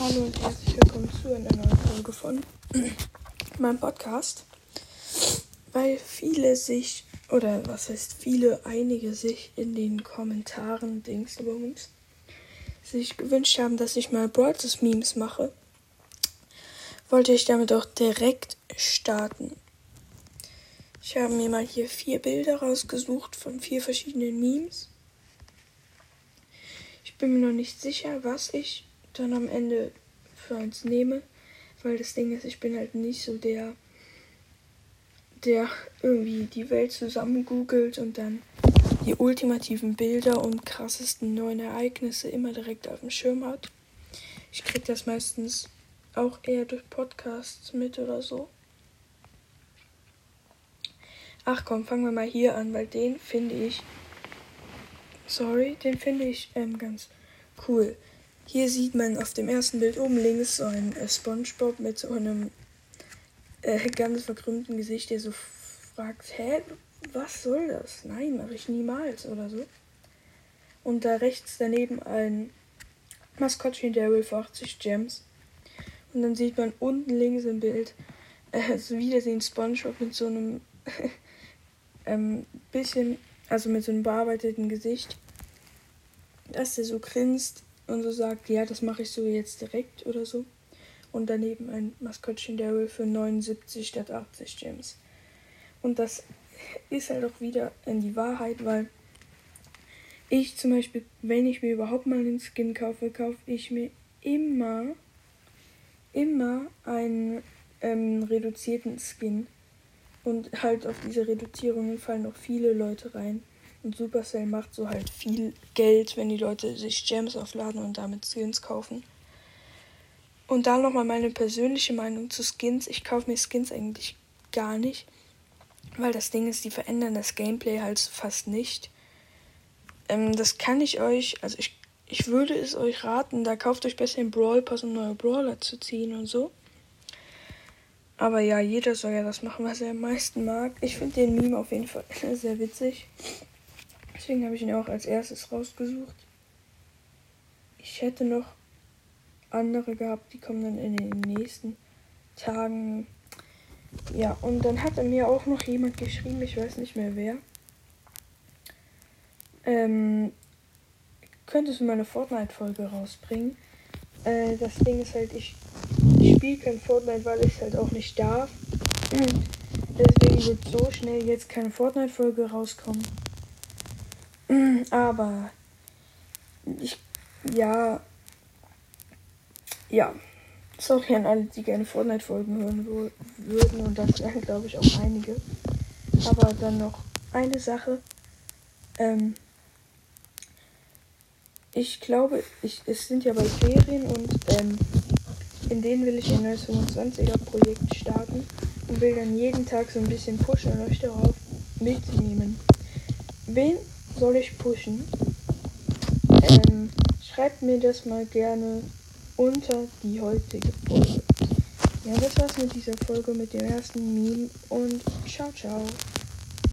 Hallo und herzlich willkommen zu einer neuen Folge von meinem Podcast. Weil viele sich, oder was heißt viele, einige sich in den Kommentaren, Dings uns, sich gewünscht haben, dass ich mal Broadcast Memes mache, wollte ich damit auch direkt starten. Ich habe mir mal hier vier Bilder rausgesucht von vier verschiedenen Memes. Ich bin mir noch nicht sicher, was ich dann am Ende für eins nehme. Weil das Ding ist, ich bin halt nicht so der, der irgendwie die Welt zusammen googelt und dann die ultimativen Bilder und krassesten neuen Ereignisse immer direkt auf dem Schirm hat. Ich krieg das meistens auch eher durch Podcasts mit oder so. Ach komm, fangen wir mal hier an, weil den finde ich. Sorry, den finde ich ähm, ganz cool. Hier sieht man auf dem ersten Bild oben links so ein äh, SpongeBob mit so einem äh, ganz verkrümmten Gesicht, der so fragt, hä, was soll das? Nein, mache ich niemals oder so. Und da rechts daneben ein Maskottchen Daryl für 80 Gems. Und dann sieht man unten links im Bild äh, so wieder den SpongeBob mit so einem ähm, bisschen, also mit so einem bearbeiteten Gesicht, dass der so grinst und so sagt, ja, das mache ich so jetzt direkt oder so. Und daneben ein Maskottchen Daryl für 79 statt 80 Gems. Und das ist halt auch wieder in die Wahrheit, weil ich zum Beispiel, wenn ich mir überhaupt mal einen Skin kaufe, kaufe ich mir immer, immer einen ähm, reduzierten Skin. Und halt auf diese Reduzierungen fallen auch viele Leute rein. Und Supercell macht so halt viel Geld, wenn die Leute sich Gems aufladen und damit Skins kaufen. Und da nochmal meine persönliche Meinung zu Skins. Ich kaufe mir Skins eigentlich gar nicht. Weil das Ding ist, die verändern das Gameplay halt fast nicht. Ähm, das kann ich euch, also ich, ich würde es euch raten, da kauft euch besser den Brawl Pass, um neue Brawler zu ziehen und so. Aber ja, jeder soll ja das machen, was er am meisten mag. Ich finde den Meme auf jeden Fall sehr witzig. Deswegen habe ich ihn auch als erstes rausgesucht. Ich hätte noch andere gehabt, die kommen dann in den nächsten Tagen. Ja, und dann hat er mir auch noch jemand geschrieben, ich weiß nicht mehr wer. Ähm, könntest du mal eine Fortnite-Folge rausbringen? Äh, das Ding ist halt, ich, ich spiele kein Fortnite, weil ich halt auch nicht darf. Deswegen wird so schnell jetzt keine Fortnite-Folge rauskommen. Aber ich, ja, ja, sorry an alle, die gerne Fortnite-Folgen hören würden und das wären, glaube ich, auch einige. Aber dann noch eine Sache. Ähm, ich glaube, ich, es sind ja bald Ferien und ähm, in denen will ich ein neues 25er-Projekt starten und will dann jeden Tag so ein bisschen pushen und euch darauf mitnehmen. Wen soll ich pushen? Ähm, schreibt mir das mal gerne unter die heutige Folge. Ja, das war's mit dieser Folge mit dem ersten Meme und ciao, ciao.